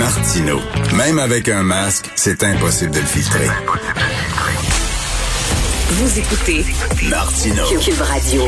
Martino. Même avec un masque, c'est impossible de le filtrer. Vous écoutez Martino. Cube Radio.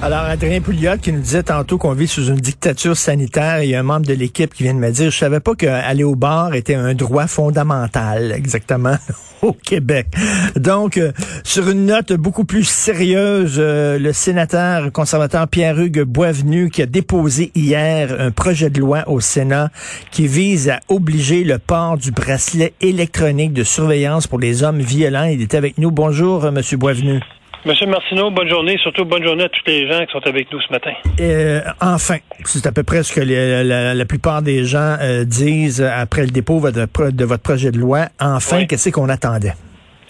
Alors, Adrien Pouliot qui nous disait tantôt qu'on vit sous une dictature sanitaire, il y a un membre de l'équipe qui vient de me dire, je savais pas qu'aller au bar était un droit fondamental, exactement, au Québec. Donc, euh, sur une note beaucoup plus sérieuse, euh, le sénateur conservateur Pierre-Hugues Boisvenu qui a déposé hier un projet de loi au Sénat qui vise à obliger le port du bracelet électronique de surveillance pour les hommes violents. Il était avec nous. Bonjour, euh, Monsieur Boisvenu. Monsieur Martineau, bonne journée. Surtout bonne journée à tous les gens qui sont avec nous ce matin. Euh, enfin, c'est à peu près ce que les- la, la plupart des gens euh, disent après le dépôt de, votre- de votre projet de loi. Enfin, Oui. qu'est-ce qu'on attendait?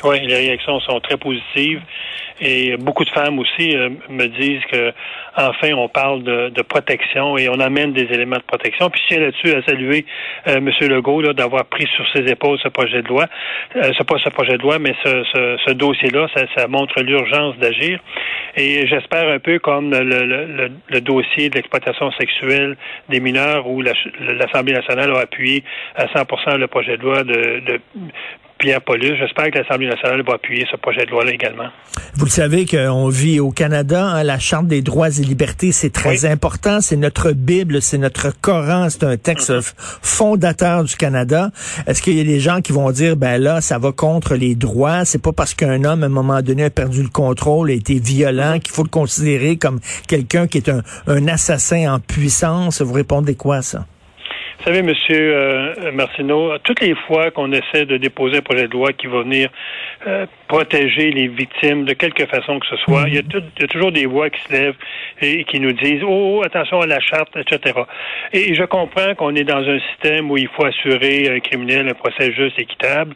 Oui, les réactions sont très positives et beaucoup de femmes aussi euh, me disent que enfin on parle de, de protection et on amène des éléments de protection. Puis je tiens là-dessus à saluer euh, M. Legault d'avoir pris sur ses épaules ce projet de loi. Euh, c'est pas ce projet de loi, mais ce, ce, ce dossier-là, ça, ça montre l'urgence d'agir. Et j'espère un peu comme le, le, le, dossier de l'exploitation sexuelle des mineurs où la- l'Assemblée nationale a appuyé à 100% le projet de loi de, de Pierre Paulus. J'espère que l'Assemblée nationale va appuyer ce projet de loi-là également. Vous le savez qu'on vit au Canada, hein, la Charte des droits et libertés, c'est très Oui. important, c'est notre Bible, c'est notre Coran, c'est un texte Mm-hmm. fondateur du Canada. Est-ce qu'il y a des gens qui vont dire, ben là, ça va contre les droits, c'est pas parce qu'un homme, à un moment donné, a perdu le contrôle, a été violent, qu'il faut le considérer comme quelqu'un qui est un, un assassin en puissance? Vous répondez quoi à ça? Vous savez, Monsieur euh, Martineau, toutes les fois qu'on essaie de déposer un projet de loi qui va venir euh, protéger les victimes de quelque façon que ce soit, il, y a tout- il y a toujours des voix qui se lèvent et, qui nous disent oh attention à la charte, etc. Et je comprends qu'on est dans un système où il faut assurer un criminel un procès juste, équitable,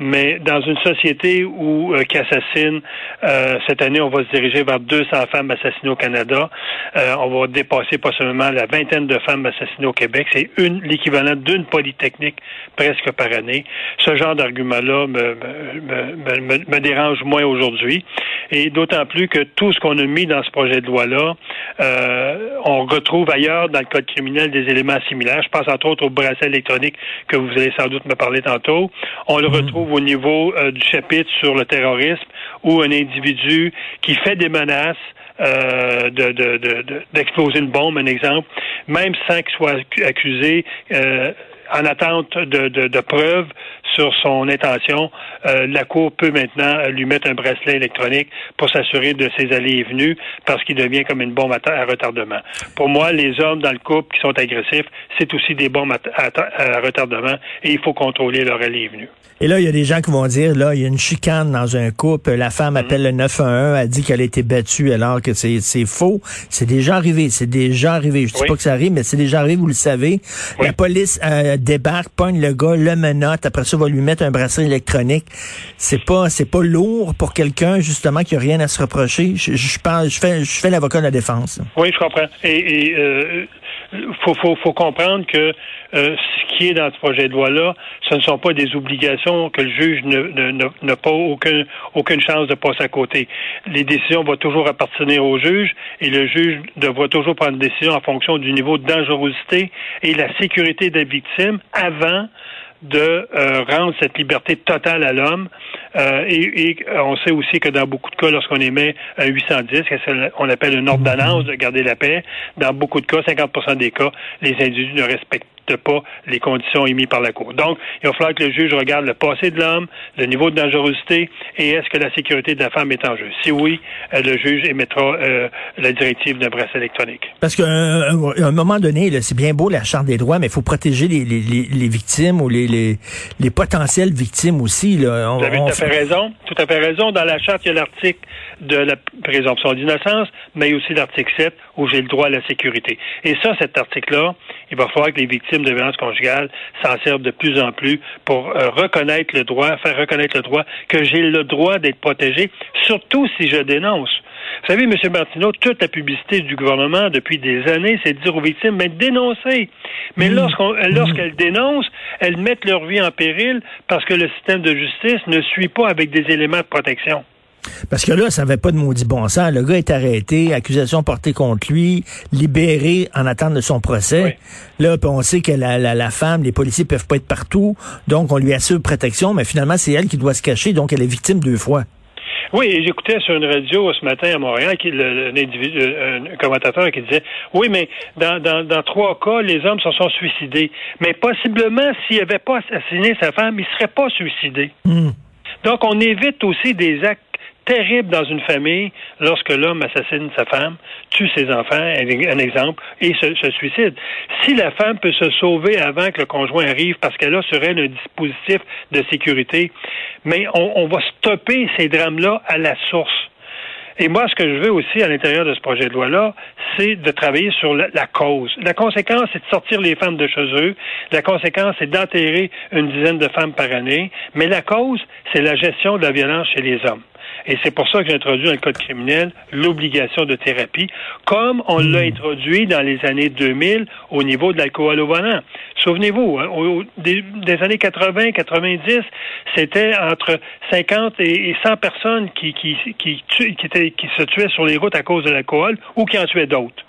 mais dans une société où euh, qui assassine, euh, cette année on va se diriger vers 200 femmes assassinées au Canada, Euh, on va dépasser possiblement la vingtaine de femmes assassinées au Québec, c'est une l'équivalent d'une polytechnique presque par année. Ce genre d'argument-là me, me, me, me, me dérange moins aujourd'hui. Et d'autant plus que tout ce qu'on a mis dans ce projet de loi-là, euh, on retrouve ailleurs dans le code criminel des éléments similaires. Je pense entre autres au bracelet électronique que vous allez sans doute me parler tantôt. On le retrouve au niveau euh, du chapitre sur le terrorisme où un individu qui fait des menaces euh, de, de, de, de- d'exploser une bombe, un exemple, même sans qu'il soit accu- accusé, euh, en attente de, de, de preuves sur son intention, euh, la Cour peut maintenant euh, lui mettre un bracelet électronique pour s'assurer de ses allées et venues parce qu'il devient comme une bombe à, ta- à retardement. Pour moi, les hommes dans le couple qui sont agressifs, c'est aussi des bombes à, ta- à ta- à retardement et il faut contrôler leur allée et venue. Et là, il y a des gens qui vont dire, là, il y a une chicane dans un couple, la femme appelle le 911, elle dit qu'elle a été battue alors que c'est c'est faux. C'est déjà arrivé, c'est déjà arrivé. Je dis Oui. pas que ça arrive, mais c'est déjà arrivé, vous le savez. Oui. La police euh, débarque, pogne le gars, le menotte, après ça, va lui mettre un bracelet électronique. C'est pas c'est pas lourd pour quelqu'un, justement, qui a rien à se reprocher. Je, je je fais, je fais l'avocat de la défense. Oui, je comprends. Et, et euh, faut, faut, faut comprendre que euh, ce qui est dans ce projet de loi-là, ce ne sont pas des obligations que le juge n'a pas aucun, aucune chance de passer à côté. Les décisions vont toujours appartenir au juge et le juge devra toujours prendre une décision en fonction du niveau de dangerosité et la sécurité des victimes avant de euh, rendre cette liberté totale à l'homme. Euh, et, on sait aussi que dans beaucoup de cas, lorsqu'on émet un 810, que c'est- on appelle une ordonnance de garder la paix, dans beaucoup de cas, 50% des cas, les individus ne respectent pas les conditions émises par la Cour. Donc, il va falloir que le juge regarde le passé de l'homme, le niveau de dangerosité et est-ce que la sécurité de la femme est en jeu. Si oui, euh, le juge émettra euh, la directive d'un bracelet électronique. Parce qu'à un, moment donné, c'est bien beau la charte des droits, mais il faut protéger les, les, les, les victimes ou les, les, les potentielles victimes aussi. Là. On- Vous avez tout à fait raison. À fait raison. Dans la charte, il y a l'article de la présomption d'innocence, mais aussi l'article 7 où j'ai le droit à la sécurité. Et ça, cet article-là, il va falloir que les victimes de violences conjugales s'en servent de plus en plus pour euh, reconnaître le droit, faire reconnaître le droit que j'ai le droit d'être protégé, surtout si je dénonce. Vous savez, M. Martineau, toute la publicité du gouvernement depuis des années, c'est de dire aux victimes, mais dénoncer. Mais lorsqu'on, lorsqu'elles dénoncent, elles mettent leur vie en péril parce que le système de justice ne suit pas avec des éléments de protection. Parce que là, ça n'avait pas de maudit bon sens. Le gars est arrêté, accusation portée contre lui, libéré en attente de son procès. Là, on sait que la, la, la, femme, les policiers peuvent pas être partout, donc on lui assure protection, mais finalement, c'est elle qui doit se cacher, donc elle est victime deux fois. Oui, j'écoutais sur une radio ce matin à Montréal qui, le, un commentateur qui disait Oui, mais dans, dans, dans, trois cas, les hommes se sont suicidés. Mais possiblement, s'il n'avait pas assassiné sa femme, il ne serait pas suicidé. Hmm. Donc, on évite aussi des actes terribles dans une famille lorsque l'homme assassine sa femme, tue ses enfants, un exemple, et se, suicide. Si la femme peut se sauver avant que le conjoint arrive parce qu'elle a sur elle un dispositif de sécurité, mais on, on va stopper ces drames-là à la source. Et moi, ce que je veux aussi à l'intérieur de ce projet de loi-là, c'est de travailler sur la, la, cause. La conséquence, c'est de sortir les femmes de chez eux. La conséquence, c'est d'enterrer une dizaine de femmes par année. Mais la cause, c'est la gestion de la violence chez les hommes. Et c'est pour ça que j'ai introduit dans le Code criminel l'obligation de thérapie, comme on l'a introduit dans les années 2000 au niveau de l'alcool au volant. Souvenez-vous, hein, au, des, des, années 80, 90, c'était entre 50 et 100 personnes qui, qui, qui, qui, étaient, qui se tuaient sur les routes à cause de l'alcool ou qui en tuaient d'autres.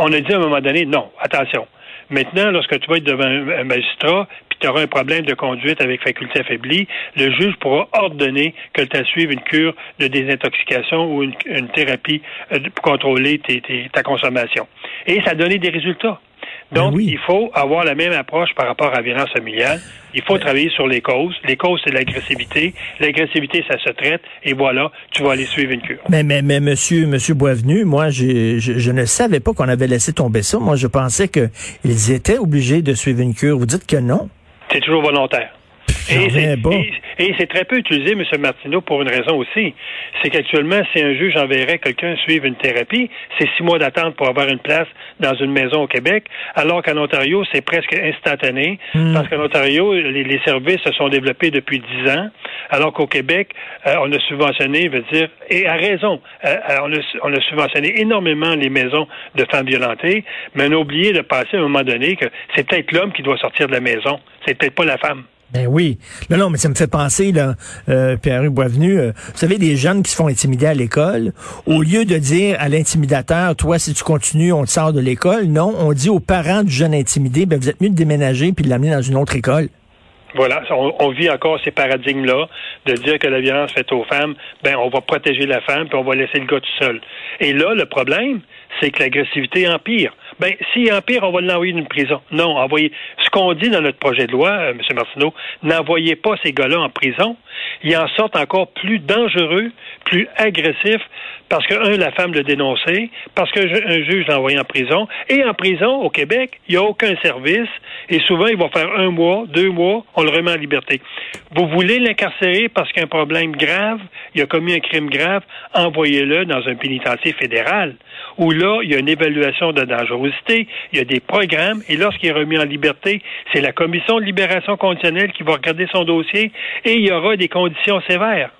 On a dit à un moment donné, non, attention. Maintenant, lorsque tu vas être devant un magistrat, tu auras un problème de conduite avec faculté affaiblie, le juge pourra ordonner que tu suive une cure de désintoxication ou une, une thérapie pour contrôler tes, tes, ta consommation. Et ça a donné des résultats. Donc, oui. il faut avoir la même approche par rapport à la violence familiale. Il faut travailler sur les causes. Les causes, c'est l'agressivité. L'agressivité, ça se traite. Et voilà, tu vas aller suivre une cure. Mais, mais, mais monsieur, monsieur Boisvenu, moi, je, je, je ne savais pas qu'on avait laissé tomber ça. Moi, je pensais qu'ils étaient obligés de suivre une cure. Vous dites que non? C'est toujours volontaire. Et c'est, et, et c'est très peu utilisé, M. Martineau, pour une raison aussi. C'est qu'actuellement, si un juge enverrait quelqu'un suivre une thérapie, c'est six mois d'attente pour avoir une place dans une maison au Québec, alors qu'en Ontario, c'est presque instantané, Hmm. parce qu'en Ontario, les, les, services se sont développés depuis dix ans, alors qu'au Québec, euh, on a subventionné, veut dire, et à raison, euh, on, a, on, a, subventionné énormément les maisons de femmes violentées, mais on a oublié de passer à un moment donné que c'est peut-être l'homme qui doit sortir de la maison, c'est peut-être pas la femme. Ben oui. Non, non, mais ça me fait penser, là, euh, Pierre Boisvenu, euh, vous savez, des jeunes qui se font intimider à l'école, au lieu de dire à l'intimidateur, toi, si tu continues, on te sort de l'école, non, on dit aux parents du jeune intimidé, ben vous êtes mieux de déménager puis de l'amener dans une autre école. Voilà, on, on, vit encore ces paradigmes-là de dire que la violence faite aux femmes, ben on va protéger la femme puis on va laisser le gars tout seul. Et là, le problème, c'est que l'agressivité empire. Ben, s'il empire, on va l'envoyer d'une prison. Non, envoyez. Ce qu'on dit dans notre projet de loi, euh, M. Martineau, n'envoyez pas ces gars-là en prison. Ils en sortent encore plus dangereux, plus agressifs, parce que, un, la femme l'a dénoncé, parce qu'un juge l'a envoyé en prison. Et en prison, au Québec, il n'y a aucun service. Et souvent, il va faire un mois, deux mois, on le remet en liberté. Vous voulez l'incarcérer parce qu'il y a un problème grave, il a commis un crime grave, envoyez-le dans un pénitencier fédéral, où là, il y a une évaluation de dangerosité, il y a des programmes, et lorsqu'il est remis en liberté, c'est la commission de libération conditionnelle qui va regarder son dossier, et il y aura des conditions sévères.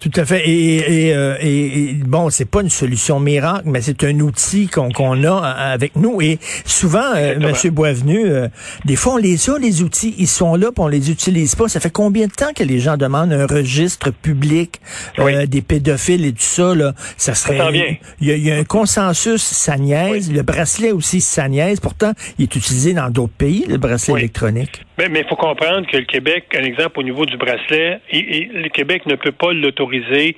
Tout à fait. Et, et, euh, et, et bon, c'est pas une solution miracle, mais c'est un outil qu'on a avec nous. Et souvent, euh, Monsieur Boisvenu, euh, des fois on les a les outils, ils sont là, puis on les utilise pas. Ça fait combien de temps que les gens demandent un registre public oui. des pédophiles et tout ça là? Ça serait. Il, y y, a, un consensus, ça niaise. Oui. Le bracelet aussi, ça niaise. Pourtant, il est utilisé dans d'autres pays, le bracelet oui. électronique. Mais il faut comprendre que le Québec, un exemple au niveau du bracelet, et, et le Québec ne peut pas l'autoriser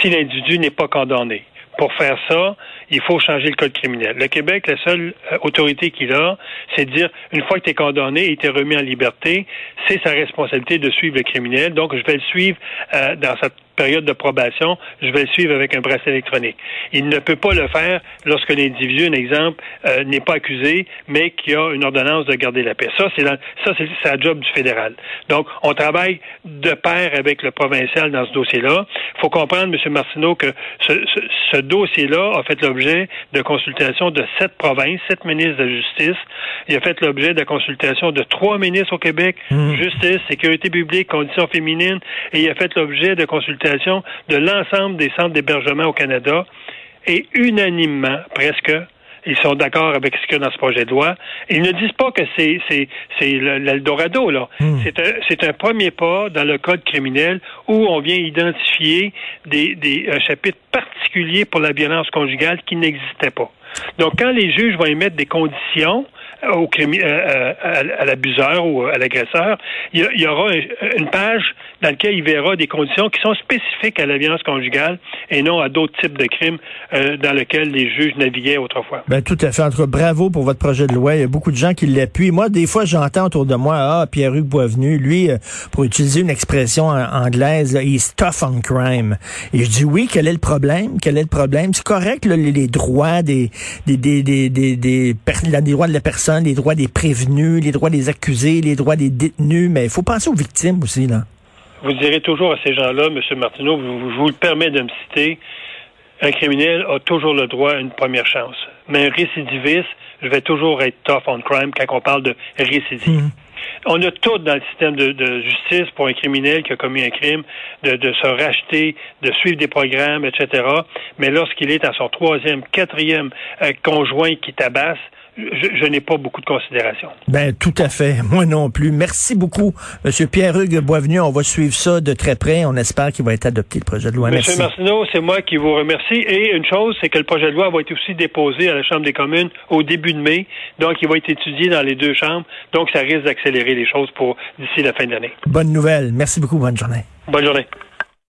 si l'individu n'est pas condamné. Pour faire ça, il faut changer le code criminel. Le Québec, la seule euh, autorité qu'il a, c'est de dire, une fois que tu condamné et tu remis en liberté, c'est sa responsabilité de suivre le criminel. Donc, je vais le suivre euh, dans cette période de probation, je vais le suivre avec un bracelet électronique. Il ne peut pas le faire lorsque l'individu, un exemple, euh, n'est pas accusé, mais qui a une ordonnance de garder la paix. Ça, c'est ça, c'est la job du fédéral. Donc, on travaille de pair avec le provincial dans ce dossier-là. Il faut comprendre, M. Martineau, que ce dossier-là a fait l'objet de consultations de sept provinces, sept ministres de la Justice. Il a fait l'objet de consultations de trois ministres au Québec, mmh. Justice, Sécurité publique, Conditions féminines, et il a fait l'objet de consultations de l'ensemble des centres d'hébergement au Canada et unanimement, presque, ils sont d'accord avec ce qu'il y a dans ce projet de loi. Ils ne disent pas que c'est c'est c'est l'Eldorado là. Hmm. C'est un c'est un premier pas dans le code criminel où on vient identifier des des un chapitre particulier pour la violence conjugale qui n'existait pas. Donc quand les juges vont émettre des conditions au crimi, euh, euh, à, l'abuseur ou à l'agresseur, il y, aura une page dans laquelle il verra des conditions qui sont spécifiques à la violence conjugale et non à d'autres types de crimes euh, dans lesquels les juges naviguaient autrefois. Ben tout à fait. En tout cas, bravo pour votre projet de loi. Il y a beaucoup de gens qui l'appuient. Moi, des fois, j'entends autour de moi, ah, Pierre-Hugues Boisvenu, lui, pour utiliser une expression anglaise, il est tough on crime. Et je dis oui, quel est le problème? Quel est le problème? C'est correct, les, les, droits des des, des, des, des, des, des droits de la personne les droits des prévenus, les droits des accusés, les droits des détenus, mais il faut penser aux victimes aussi, là. Vous direz toujours à ces gens-là, M. Martineau, je vous le permets de me citer, un criminel a toujours le droit à une première chance. Mais un récidiviste, je vais toujours être tough on crime quand on parle de récidive. Mhm. On a tout dans le système de, justice pour un criminel qui a commis un crime de, se racheter, de suivre des programmes, etc. Mais lorsqu'il est à son troisième, quatrième euh, conjoint qui tabasse, je, n'ai pas beaucoup de considération. Ben tout à fait, moi non plus. Merci beaucoup, Monsieur Pierre-Hugues Boisvenu. On va suivre ça de très près. On espère qu'il va être adopté le projet de loi. Monsieur Martineau, c'est moi qui vous remercie. Et une chose, c'est que le projet de loi va être aussi déposé à la Chambre des communes au début de mai. Donc, il va être étudié dans les deux chambres. Donc, ça risque d'accélérer les choses pour d'ici la fin de l'année. Bonne nouvelle. Merci beaucoup. Bonne journée. Bonne journée.